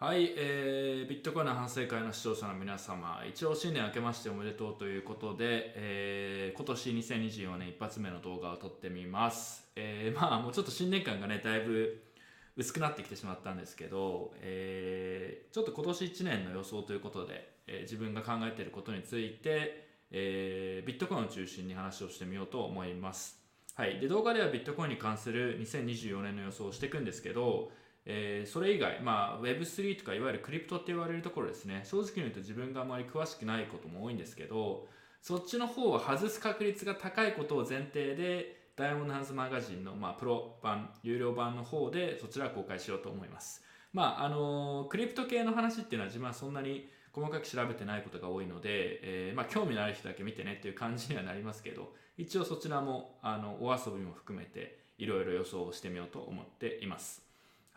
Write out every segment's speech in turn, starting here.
はい、えー、ビットコインの反省会の視聴者の皆様、一応新年明けましておめでとうということで、えー、今年2024年一発目の動画を撮ってみます。えー、まあもうちょっと新年感がね、だいぶ薄くなってきてしまったんですけど、えー、ちょっと今年1年の予想ということで、えー自分が考えていることについて、えービットコインを中心に話をしてみようと思います。はい、で動画ではビットコインに関する2024年の予想をしていくんですけど、えーそれ以外、まあ、Web3 とかいわゆるクリプトって言われるところですね。正直に言うと自分があまり詳しくないことも多いんですけどそっちの方は外す確率が高いことを前提でダイヤモンドハンズマガジンの、まあ、プロ版有料版の方でそちらを公開しようと思います。まああのークリプト系の話っていうのは自分はそんなに細かく調べてないことが多いので、えーまあ、興味のある人だけ見てねっていう感じにはなりますけど一応そちらもあのお遊びも含めていろいろ予想をしてみようと思っています。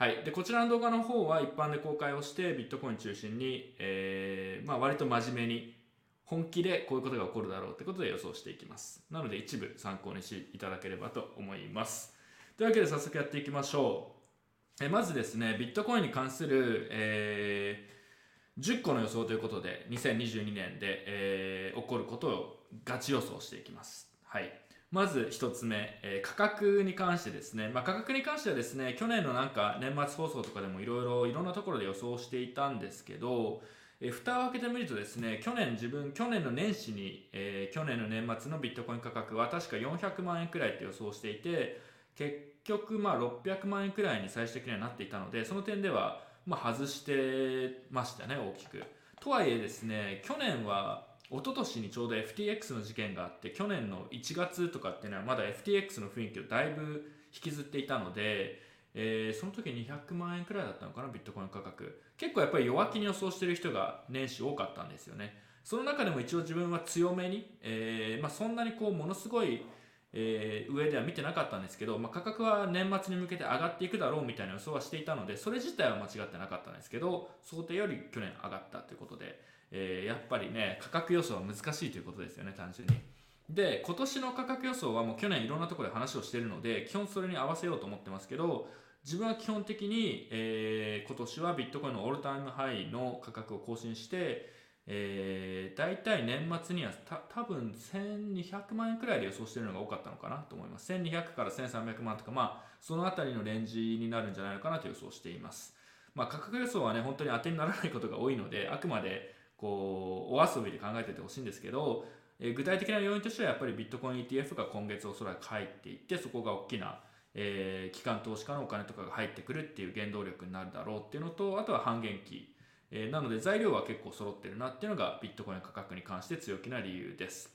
はい、でこちらの動画の方は一般で公開をしてビットコイン中心に、えーまあ、割と真面目に本気でこういうことが起こるだろうということで予想していきます。なので一部参考にしていただければと思います。というわけで早速やっていきましょう。えまずですねビットコインに関する、えー10個の予想ということで2022年で、えー起こることをガチ予想していきます。はい。まず一つ目、えー価格に関してですね、まあ、価格に関してはですね去年のなんか年末放送とかでもいろいろいろんなところで予想していたんですけど、えー蓋を開けてみるとですね去年自分去年の年始に、えー去年の年末のビットコイン価格は確か400万円くらいって予想していて結局まあ600万円くらいに最終的にはなっていたのでその点ではまあ外してましたね大きく。とはいえですね去年は一昨年にちょうど FTX の事件があって去年の1月とかっていうのはまだ FTX の雰囲気をだいぶ引きずっていたので、えーその時200万円くらいだったのかなビットコイン価格。結構やっぱり弱気に予想してる人が年始多かったんですよね。その中でも一応自分は強めに、えーまあ、そんなにこうものすごいえー上では見てなかったんですけど、まあ、価格は年末に向けて上がっていくだろうみたいな予想はしていたのでそれ自体は間違ってなかったんですけど想定より去年上がったということで、えーやっぱりね価格予想は難しいということですよね単純に。で今年の価格予想はもう去年いろんなところで話をしているので基本それに合わせようと思ってますけど自分は基本的に、えー今年はビットコインのオールタイムハイの価格を更新してえー、大体年末にはた多分1200万円くらいで予想しているのが多かったのかなと思います。1200から1300万とかまあそのあたりのレンジになるんじゃないのかなと予想しています。まあ価格予想はね本当に当てにならないことが多いのであくまでこうお遊びで考えててほしいんですけど、えー具体的な要因としてはやっぱりビットコイン ETF が今月おそらく入っていってそこが大きなえー機関投資家のお金とかが入ってくるっていう原動力になるだろうっていうのとあとは半減期えーなので材料は結構揃ってるなっていうのがビットコイン価格に関して強気な理由です。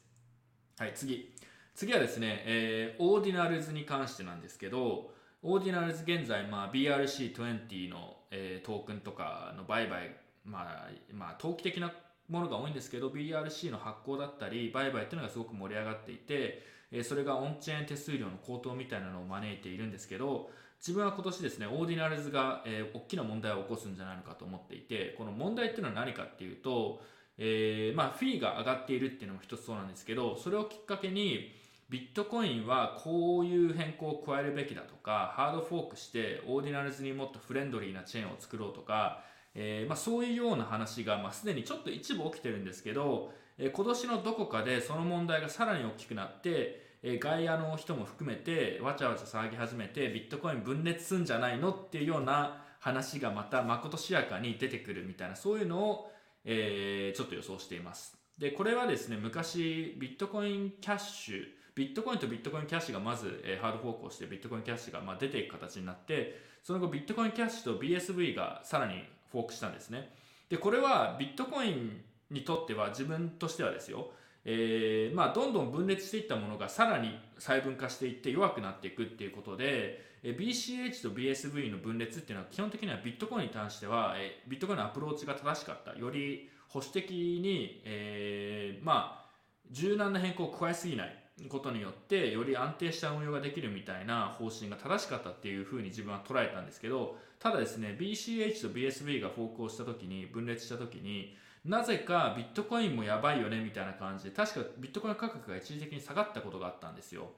はい、次。次はですね、えーオーディナルズに関してなんですけど、オーディナルズ現在、まあ、BRC20 の、えートークンとかの売買、まあ、まあ、投機的なものが多いんですけど、BRC の発行だったり、売買っていうのがすごく盛り上がっていて、えそれがオンチェーン手数料の高騰みたいなのを招いているんですけど、自分は今年ですね、オーディナルズが、えー大きな問題を起こすんじゃないのかと思っていて、この問題っていうのは何かっていうと、えーまあ、フィーが上がっているっていうのも一つそうなんですけど、それをきっかけに、ビットコインはこういう変更を加えるべきだとか、ハードフォークして、オーディナルズにもっとフレンドリーなチェーンを作ろうとか、えーまあ、そういうような話が、まあ、すでにちょっと一部起きてるんですけど、えー今年のどこかでその問題がさらに大きくなって、えー外野の人も含めてわちゃわちゃ騒ぎ始めてビットコイン分裂すんじゃないのっていうような話がまたまことしやかに出てくるみたいなそういうのを、えーちょっと予想しています。でこれはですね昔ビットコインキャッシュビットコインとビットコインキャッシュがまず、えーハードフォークをしてビットコインキャッシュがまあ出ていく形になってその後ビットコインキャッシュと BSV がさらにフォークしたんですね。でこれはビットコインにとっては自分としてはですよ。えーまあ、どんどん分裂していったものがさらに細分化していって弱くなっていくっていうことで、BCH と BSV の分裂っていうのは基本的にはビットコインに関しては、えービットコインのアプローチが正しかった。より保守的に、えーまあ、柔軟な変更を加えすぎないことによってより安定した運用ができるみたいな方針が正しかったっていうふうに自分は捉えたんですけどただですね BCH と BSV がフォークをした時に分裂した時になぜかビットコインもやばいよねみたいな感じで確かビットコイン価格が一時的に下がったことがあったんですよ。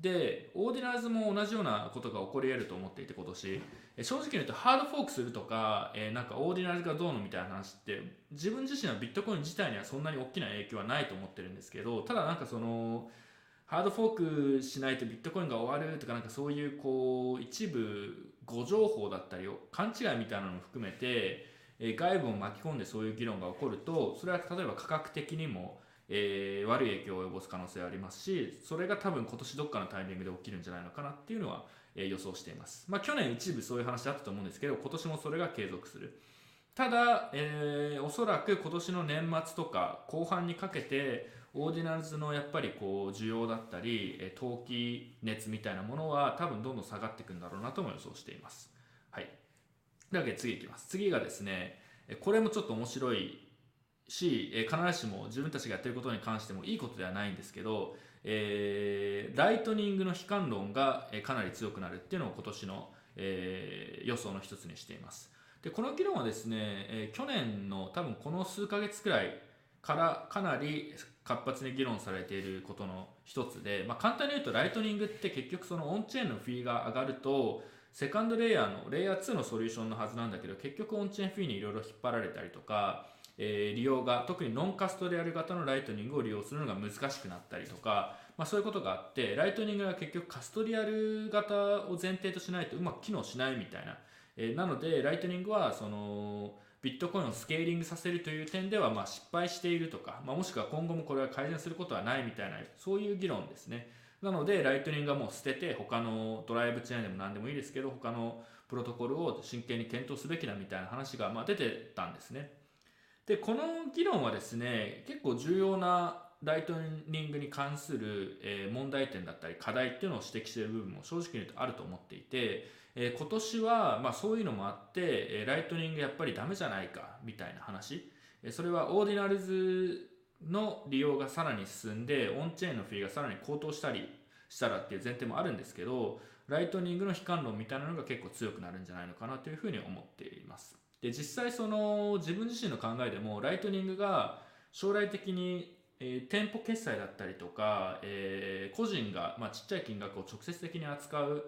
でオーディナルズも同じようなことが起こり得ると思っていて今年。正直に言うとハードフォークするとか、えー、なんかオーディナルズがどうのみたいな話って自分自身はビットコイン自体にはそんなに大きな影響はないと思ってるんですけどただなんかそのハードフォークしないとビットコインが終わるとかなんかそういうこう一部誤情報だったりを勘違いみたいなのも含めて、え、外部を巻き込んでそういう議論が起こるとそれは例えば価格的にもえー、悪い影響を及ぼす可能性ありますしそれが多分今年どっかのタイミングで起きるんじゃないのかなっていうのは、え、予想しています、まあ、去年一部そういう話あったと思うんですけど今年もそれが継続する。ただ、えー、おそらく今年の年末とか後半にかけてオーディナルズのやっぱりこう需要だったり、投機熱みたいなものは多分どんどん下がっていくんだろうなとも予想しています。はい。というわけで次いきます。次がですね、これもちょっと面白いし、必ずしも自分たちがやってることに関してもいいことではないんですけど、えー、ライトニングの悲観論が、かなり強くなるっていうのを今年の、えー、予想の一つにしていますでこの議論はですね、去年の多分この数ヶ月くらいからかなり活発に議論されていることの一つで、まあ、簡単に言うとライトニングって結局そのオンチェーンのフィーが上がるとセカンドレイヤーのレイヤー2のソリューションのはずなんだけど結局オンチェーンフィーにいろいろ引っ張られたりとかえー、利用が特にノンカストディアル型のライトニングを利用するのが難しくなったりとか、まあ、そういうことがあってライトニングは結局カストディアル型を前提としないとうまく機能しないみたいな、えー、なのでライトニングはそのビットコインをスケーリングさせるという点ではまあ失敗しているとか、まあ、もしくは今後もこれは改善することはないみたいなそういう議論ですね。なのでライトニングはもう捨てて他のドライブチェーンでも何でもいいですけど他のプロトコルを真剣に検討すべきだみたいな話がまあ出てたんですね。でこの議論はですね結構重要なライトニングに関する、問題点だったり課題っていうのを指摘している部分も正直に言うとあると思っていて、えー、今年は、まあ、そういうのもあって、えー、ライトニングやっぱりダメじゃないかみたいな話、えー、それはオーディナルズの利用がさらに進んでオンチェーンのフィーがさらに高騰したりしたらっていう前提もあるんですけどライトニングの悲観論みたいなのが結構強くなるんじゃないのかなというふうに思っています。で実際その自分自身の考えでもライトニングが将来的に、えー、店舗決済だったりとか、えー、個人が、まあ、ちっちゃい金額を直接的に扱う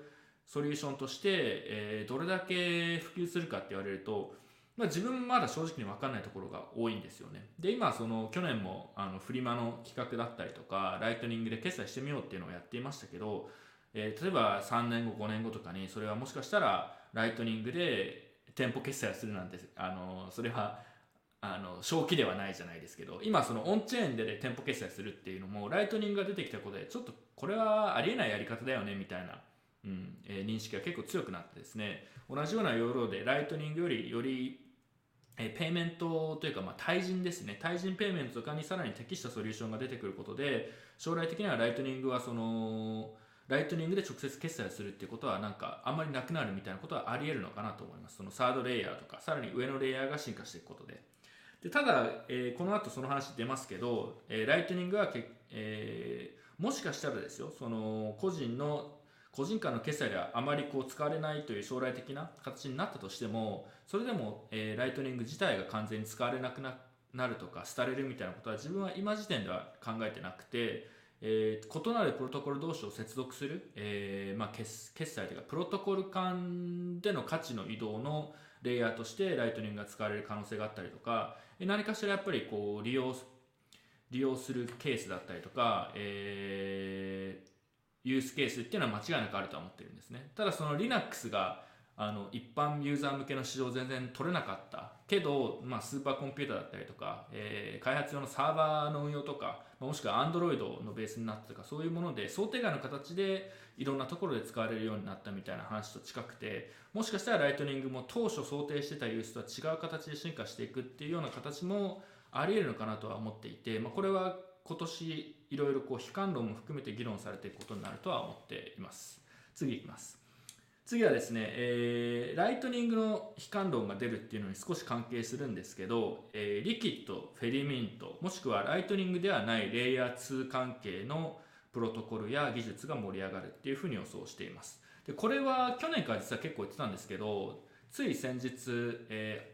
ソリューションとして、えー、どれだけ普及するかって言われると、まあ、自分まだ正直に分かんないところが多いんですよね。で今その去年もあのフリマの企画だったりとかライトニングで決済してみようっていうのをやっていましたけど、えー、例えば3年後5年後とかにそれはもしかしたらライトニングで店舗決済をするなんてあのそれはあの正気ではないじゃないですけど今そのオンチェーンで、ね、店舗決済するっていうのもライトニングが出てきたことでちょっとこれはありえないやり方だよねみたいな、うんえ、認識が結構強くなってですね同じような要領でライトニングよりよりえペイメントというか、まあ、対人ですね。対人ペイメントとかにさらに適したソリューションが出てくることで、将来的にはライトニングはその、ライトニングで直接決済するっていうことはなんかあんまりなくなるみたいなことはあり得るのかなと思います。そのサードレイヤーとかさらに上のレイヤーが進化していくことで。でただ、えー、この後その話出ますけど、えー、ライトニングはけ、えー、もしかしたらですよ、その個人の個人間の決済ではあまりこう使われないという将来的な形になったとしても、それでも、えー、ライトニング自体が完全に使われなくなるとか、廃れるみたいなことは自分は今時点では考えてなくて、えー、異なるプロトコル同士を接続する、えーまあ、決決済というかプロトコル間での価値の移動のレイヤーとしてライトニングが使われる可能性があったりとか何かしらやっぱりこう利用利用するケースだったりとか、えー、ユースケースっていうのは間違いなくあるとは思ってるんですね。ただその Linux があの一般ユーザー向けの市場全然取れなかった。けど、まあ、スーパーコンピューターだったりとか、えー、開発用のサーバーの運用とかもしくは Android のベースになったとかそういうもので想定外の形でいろんなところで使われるようになったみたいな話と近くてもしかしたらライトニングも当初想定してたユースとは違う形で進化していくっていうような形もあり得るのかなとは思っていて、まあ、これは今年いろいろこう悲観論も含めて議論されていくことになるとは思っています次いきます次はですね、えー、ライトニングの悲観論が出るっていうのに少し関係するんですけど、えー、リキッド、フェリミント、もしくはライトニングではないレイヤー2関係のプロトコルや技術が盛り上がるっていうふうに予想しています。でこれは去年から実は結構言ってたんですけど、つい先日、えー、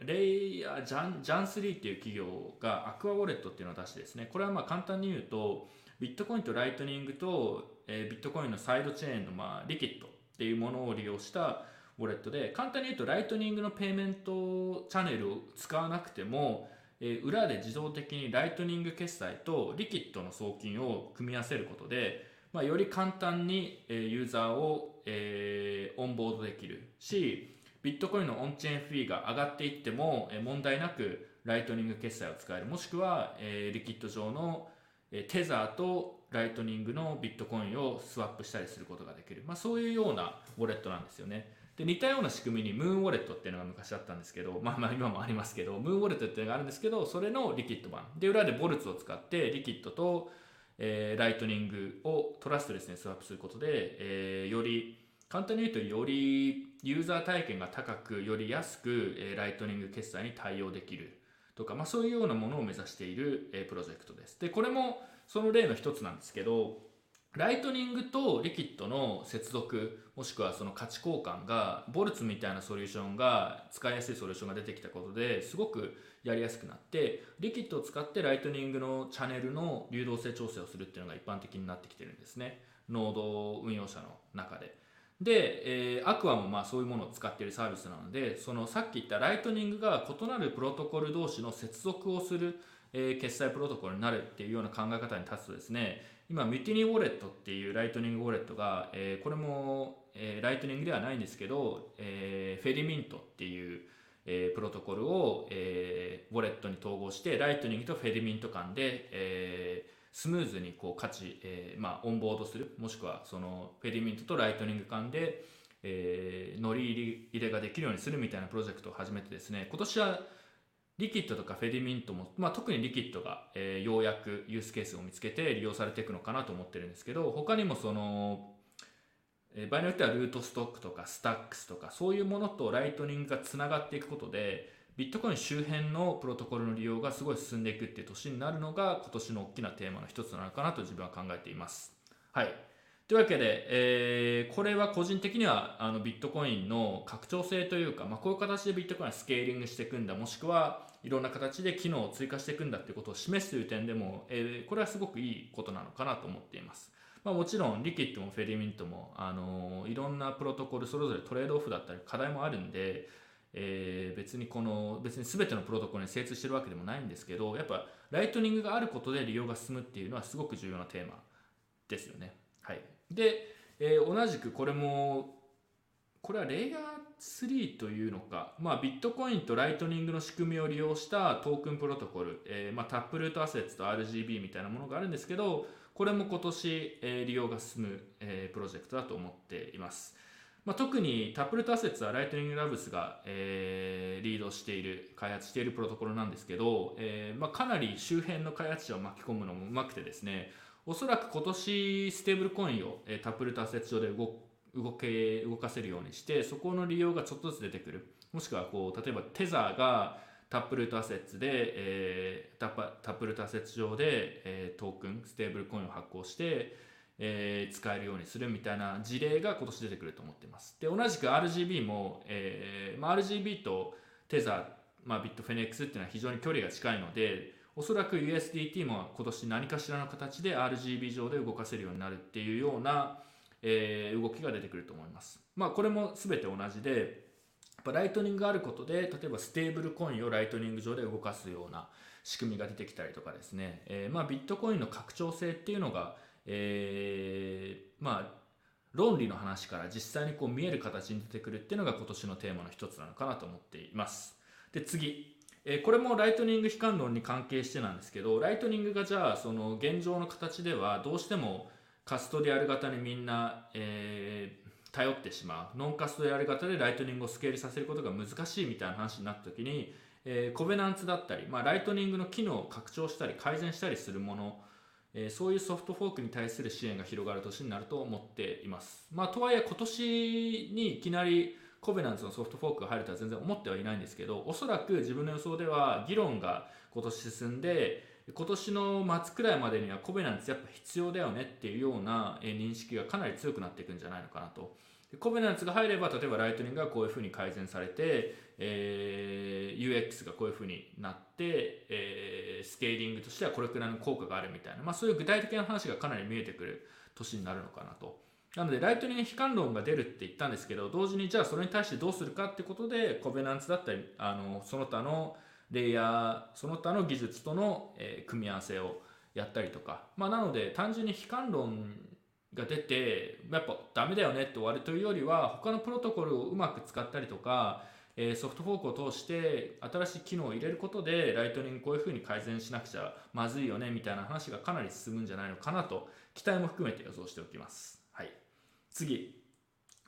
レイヤー JAN JAN3っていう企業が AQUA ウォレットっていうのを出してですね、これはまあ簡単に言うと、ビットコインとライトニングと、えー、ビットコインのサイドチェーンの、まあ、リキッドっていうものを利用したウォレットで簡単に言うとライトニングのペイメントチャンネルを使わなくても、えー、裏で自動的にライトニング決済とリキッドの送金を組み合わせることで、まあ、より簡単に、えー、ユーザーを、えー、オンボードできるしビットコインのオンチェーンフィーが上がっていっても、問題なくライトニング決済を使える。もしくは、え、リキッド上の、え、テザーとライトニングのビットコインをスワップしたりすることができる、まあ、そういうようなウォレットなんですよね。で似たような仕組みに Muun ウォレットっていうのが昔あったんですけど、まあまあ今もありますけど、 Muun ウォレットっていうのがあるんですけど、それのリキッド版。で、裏で Boltz を使ってリキッドと、えー、ライトニングをトラストレスにスワップすることで、えー、より、簡単に言うとよりユーザー体験が高く、より安く、えー、ライトニング決済に対応できるとか、まあそういうようなものを目指している、え、プロジェクトです。で、これもその例の一つなんですけど、ライトニングとリキッドの接続もしくはその価値交換がボルツみたいなソリューションが使いやすいソリューションが出てきたことですごくやりやすくなってリキッドを使ってライトニングのチャンネルの流動性調整をするっていうのが一般的になってきてるんですねノード運用者の中でで、えー、アクアもまあそういうものを使っているサービスなのでそのさっき言ったライトニングが異なるプロトコル同士の接続をする、えー、決済プロトコルになるっていうような考え方に立つとですね今、ミューティニーウォレットっていうライトニングウォレットが、えー、これも、えー、ライトニングではないんですけど、えー、フェディミントっていう、えー、プロトコルを、えー、ウォレットに統合して、ライトニングとフェディミント間で、えー、スムーズにこう価値、えーまあ、オンボードする、もしくはそのフェディミントとライトニング間で、えー、乗り入れができるようにするみたいなプロジェクトを始めてですね、今年はリキッドとかフェディミントも、まあ、特にリキッドが、えー、ようやくユースケースを見つけて利用されていくのかなと思ってるんですけど他にもその、えー、場合によってはルートストックとかスタックスとかそういうものとライトニングがつながっていくことでビットコイン周辺のプロトコルの利用がすごい進んでいくっていう年になるのが今年の大きなテーマの一つなのかなと自分は考えています。はい。というわけで、えー、これは個人的にはあのビットコインの拡張性というか、まあ、こういう形でビットコインはスケーリングしていくんだもしくはいろんな形で機能を追加していくんだっていうことを示すという点でも、えー、これはすごくいいことなのかなと思っています。まあ、もちろんリキッドもフェディミントも、あのー、いろんなプロトコルそれぞれトレードオフだったり課題もあるんで、えー、別にこの別に全てのプロトコルに精通してるわけでもないんですけどやっぱライトニングがあることで利用が進むっていうのはすごく重要なテーマですよね。はい、でえー、同じくこれもこれはレイヤー3というのか、まあ、ビットコインとライトニングの仕組みを利用したトークンプロトコル、えーまあ、タップルートアセッツと RGB みたいなものがあるんですけどこれも今年、えー、利用が進む、えー、プロジェクトだと思っています、まあ、特にタップルートアセッツはライトニングラブスが、えー、リードしている開発しているプロトコルなんですけど、えーまあ、かなり周辺の開発者を巻き込むのもうまくてですねおそらく今年ステーブルコインを、えタップルートアセット上で動動け動かせるようにしてそこの利用がちょっとずつ出てくる。もしくはこう例えばテザーがタップルートアセッツで、えー、タッタップルートアセッツ上で、えー、トークンステーブルコインを発行して、えー、使えるようにするみたいな事例が今年出てくると思ってますで同じく RGB も、えーまあ、RGB とテザー、まあ、ビットフィネックスっていうのは非常に距離が近いのでおそらく USDT も今年何かしらの形で RGB 上で動かせるようになるっていうような、えー、動きが出てくると思います。まあこれも全て同じで、ライトニングがあることで、例えばステーブルコインをライトニング上で動かすような仕組みが出てきたりとかですね、えー、まあビットコインの拡張性っていうのが、えー、まあ論理の話から実際にこう見える形に出てくるっていうのが今年のテーマの一つなのかなと思っています。で次えこれもライトニング悲観論に関係してなんですけどライトニングがじゃあその現状の形ではどうしてもカストディアル型にみんな、えー、頼ってしまうノンカストディアル型でライトニングをスケールさせることが難しいみたいな話になった時に、えー、コベナンツだったり、まあ、ライトニングの機能を拡張したり改善したりするものえそういうソフトフォークに対する支援が広がる年になると思っています。まあ、とはいえ今年にいきなりコベナンツのソフトフォークが入るとは全然思ってはいないんですけどおそらく自分の予想では議論が今年進んで今年の末くらいまでにはコベナンツやっぱ必要だよねっていうような認識がかなり強くなっていくんじゃないのかなとでコベナンツが入れば例えばライトニングがこういうふうに改善されて、えー、UX がこういうふうになって、えー、スケーリングとしてはこれくらいの効果があるみたいな、まあ、そういう具体的な話がかなり見えてくる年になるのかなと。なのでライトニング悲観論が出るって言ったんですけど同時にじゃあそれに対してどうするかってことでコベナンツだったりあのその他のレイヤーその他の技術との、えー、組み合わせをやったりとか、まあ、なので単純に悲観論が出てやっぱダメだよねって終わるというよりは他のプロトコルをうまく使ったりとか、え、ソフトフォークを通して新しい機能を入れることでライトニングこういうふうに改善しなくちゃまずいよねみたいな話がかなり進むんじゃないのかなと期待も含めて予想しておきます。はい、次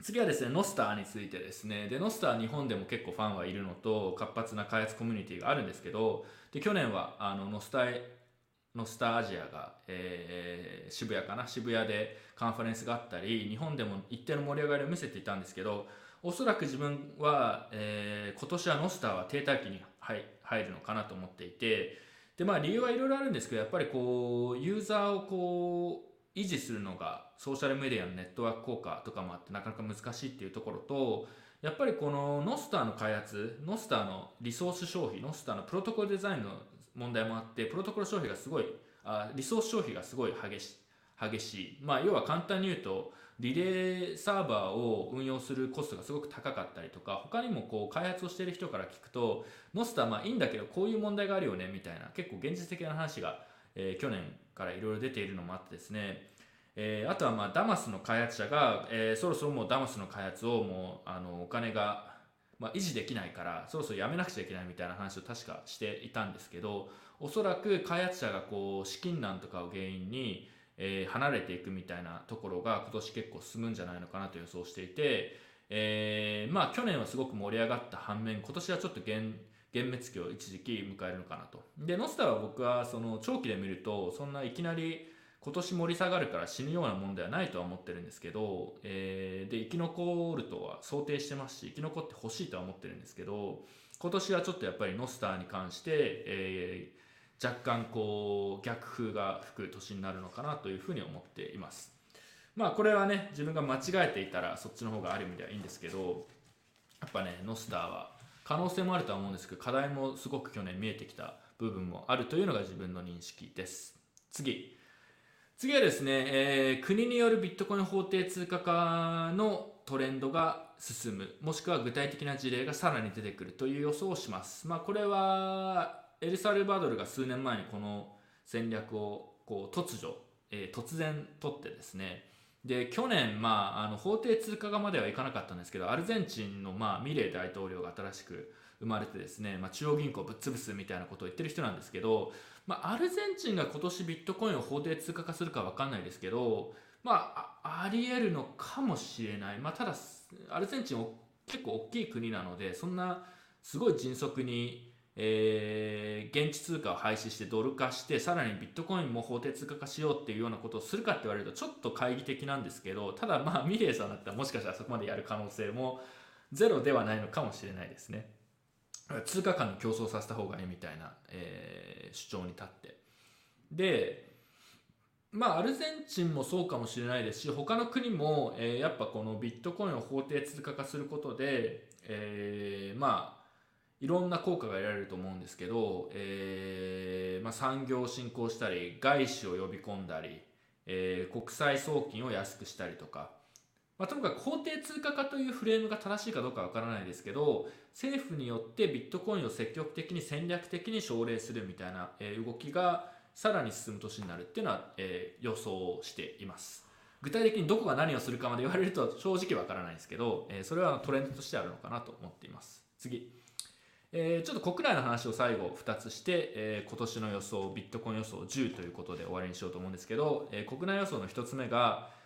次はですね、ノスターについてですね。で、ノスター日本でも結構ファンはいるのと、活発な開発コミュニティがあるんですけど、で、去年は、あの、ノスターのスタアジアが、えー、渋谷かな？渋谷でカンファレンスがあったり日本でも一定の盛り上がりを見せていたんですけどおそらく自分は、えー、今年はノスターは停滞期に入るのかなと思っていてでまあ理由はいろいろあるんですけどやっぱりこうユーザーをこう維持するのがソーシャルメディアのネットワーク効果とかもあってなかなか難しいっていうところとやっぱりこのノスターの開発ノスターのリソース消費ノスターのプロトコルデザインの問題もあってプロトコル消費がすごいあリソース消費がすごい激し激しい、まあ、要は簡単に言うとリレーサーバーを運用するコストがすごく高かったりとか他にもこう開発をしている人から聞くとノスターまあいいんだけどこういう問題があるよねみたいな結構現実的な話が、えー、去年からいろいろ出ているのもあってですね。えー、あとはまあダマスの開発者が、えー、そろそろもうダマスの開発をもうあのお金がまあ、維持できないからそろそろやめなくちゃいけないみたいな話を確かしていたんですけどおそらく開発者がこう資金難とかを原因に、えー、離れていくみたいなところが今年結構進むんじゃないのかなと予想していて、えー、まあ去年はすごく盛り上がった反面今年はちょっと減幻滅期を一時期迎えるのかなと。で、ノスタは僕はその長期で見るとそんないきなり今年盛り下がるから死ぬようなものではないとは思ってるんですけど、えー、で生き残るとは想定してますし生き残ってほしいとは思ってるんですけど今年はちょっとやっぱりノスターに関して、えー、若干こう逆風が吹く年になるのかなというふうに思っています。まあこれはね自分が間違えていたらそっちの方がある意味ではいいんですけどやっぱねノスターは可能性もあるとは思うんですけど課題もすごく去年見えてきた部分もあるというのが自分の認識です。次。次はですね、えー、国によるビットコイン法定通貨化のトレンドが進む、もしくは具体的な事例がさらに出てくるという予想をします。まあ、これは、エルサルバドルが数年前にこの戦略をこう突如、えー、突然取ってですね、で、去年、まあ、あの法定通貨化まではいかなかったんですけど、アルゼンチンの、まあ、ミレー大統領が新しく生まれてですね、まあ、中央銀行ぶっ潰すみたいなことを言ってる人なんですけど、まあ、アルゼンチンが今年ビットコインを法定通貨化するか分かんないですけど、まあ、ありえるのかもしれない、まあ、ただアルゼンチン結構大きい国なのでそんなすごい迅速に、えー、現地通貨を廃止してドル化してさらにビットコインも法定通貨化しようっていうようなことをするかって言われるとちょっと懐疑的なんですけどただまあミレーさんだったらもしかしたらそこまでやる可能性もゼロではないのかもしれないですね。通貨間の競争させた方がいいみたいな、えー、主張に立って。でまあアルゼンチンもそうかもしれないですし他の国も、えー、やっぱこのビットコインを法定通貨化することで、えー、まあいろんな効果が得られると思うんですけど、えーまあ、産業を振興したり外資を呼び込んだり、えー、国際送金を安くしたりとかまあ、ともかく法定通貨化というフレームが正しいかどうかわからないですけど政府によってビットコインを積極的に戦略的に奨励するみたいな、え動きがさらに進む年になるっていうのは、え予想しています。具体的にどこが何をするかまで言われると正直わからないんですけど、えそれはトレンドとしてあるのかなと思っています。次。え、ちょっと国内の話を最後2つして、え、今年の予想ビットコイン予想10ということで終わりにしようと思うんですけど、え、国内予想の1つ目が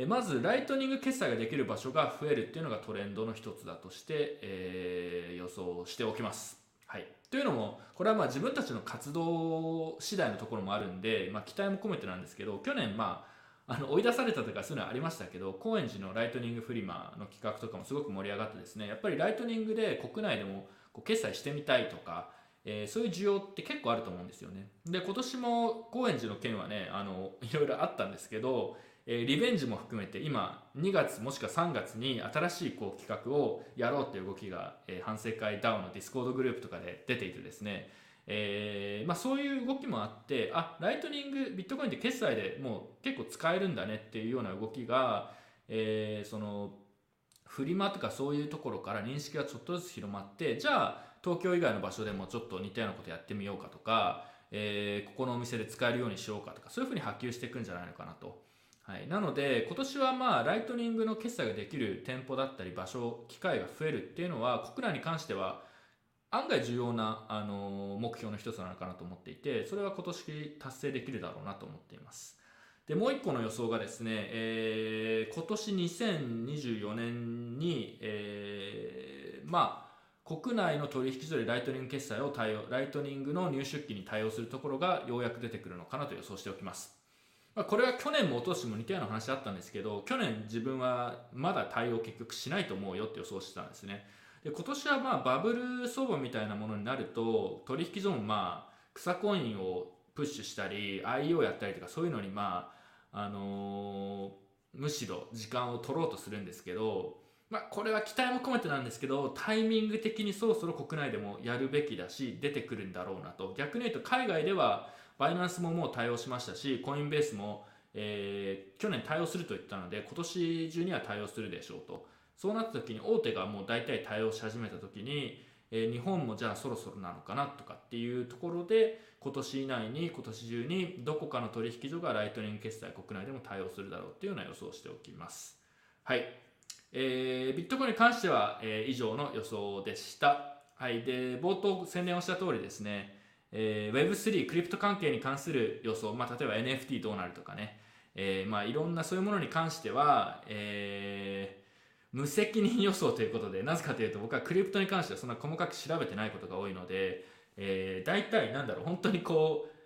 えまずライトニング決済ができる場所が増えるっていうのがトレンドの一つだとして、えー、予想しておきます。はい、というのもこれはまあ自分たちの活動次第のところもあるんで、まあ、期待も込めてなんですけど去年まああの追い出されたとかそういうのはありましたけど高円寺のライトニングフリマの企画とかもすごく盛り上がってですねやっぱりライトニングで国内でもこう決済してみたいとか、えー、そういう需要って結構あると思うんですよねで今年も高円寺の件はねあのいろいろあったんですけどえ、リベンジも含めて今2月もしくは3月に新しいこう企画をやろうっていう動きが、え、反省会 DAO のディスコードグループとかで出ていてですね、えーまあ、そういう動きもあってあライトニングビットコインって決済でもう結構使えるんだねっていうような動きが、えー、そのフリマとかそういうところから認識がちょっとずつ広まってじゃあ東京以外の場所でもちょっと似たようなことやってみようかとか、えー、ここのお店で使えるようにしようかとかそういうふうに波及していくんじゃないのかなと。はい、なので今年はまあライトニングの決済ができる店舗だったり場所機会が増えるっていうのは国内に関しては案外重要な、あの目標の一つなのかなと思っていてそれは今年達成できるだろうなと思っています。でもう一個の予想がですね、えー、今年2024年に、えー、まあ国内の取引所でライトニング決済を対応ライトニングの入出金に対応するところがようやく出てくるのかなと予想しておきます。まあ、これは去年も一昨年も似たような話あったんですけど去年自分はまだ対応結局しないと思うよって予想してたんですね。で今年はまあバブル相場みたいなものになると取引所もまあ草コインをプッシュしたり IO やったりとかそういうのにまああのー、むしろ時間を取ろうとするんですけどまあ、これは期待も込めてなんですけどタイミング的にそろそろ国内でもやるべきだし出てくるんだろうなと。逆に言うと海外ではバイナンスももう対応しましたし、コインベースも、えー、去年対応すると言ったので、今年中には対応するでしょうと。そうなった時に大手がもう大体対応し始めた時に、えー、日本もじゃあそろそろなのかなとかっていうところで、今年以内に、今年中にどこかの取引所がライトニング決済国内でも対応するだろうっていうような予想をしておきます。はい。えー、ビットコインに関しては、えー、以上の予想でした。はい。で、冒頭宣伝をした通りですね、えー、Web3 クリプト関係に関する予想、まあ、例えば NFT どうなるとかね、えーまあ、いろんなそういうものに関しては、えー、無責任予想ということでなぜかというと僕はクリプトに関してはそんな細かく調べてないことが多いので、えー、大体なんだろう本当にこう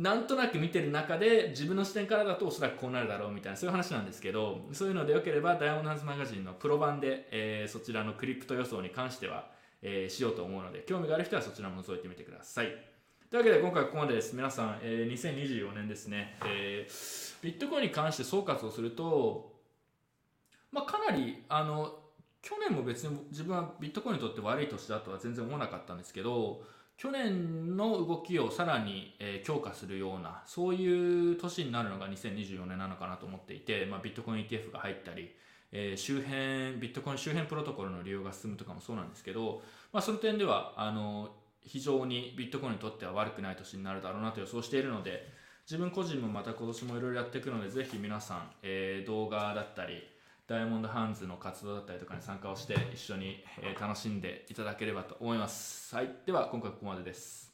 なんとなく見てる中で自分の視点からだとおそらくこうなるだろうみたいなそういう話なんですけどそういうのでよければダイヤモンドハンズマガジンのプロ版で、えー、そちらのクリプト予想に関しては、えー、しようと思うので興味がある人はそちらも覗いてみてください。というわけで今回ここまでです。皆さん、えー、2024年ですね、えー、ビットコインに関して総括をすると、まあ、かなり、あの、去年も別に自分はビットコインにとって悪い年だとは全然思わなかったんですけど、去年の動きをさらに、強化するような、そういう年になるのが2024年なのかなと思っていて、まあ、ビットコイン ETF が入ったり、えー、周辺、ビットコイン周辺プロトコルの利用が進むとかもそうなんですけど、まあ、その点では、あの、非常にビットコインにとっては悪くない年になるだろうなと予想しているので自分個人もまた今年もいろいろやっていくのでぜひ皆さん、えー、動画だったりダイヤモンドハンズの活動だったりとかに参加をして一緒に、え、楽しんでいただければと思います。はい、では今回ここまでです。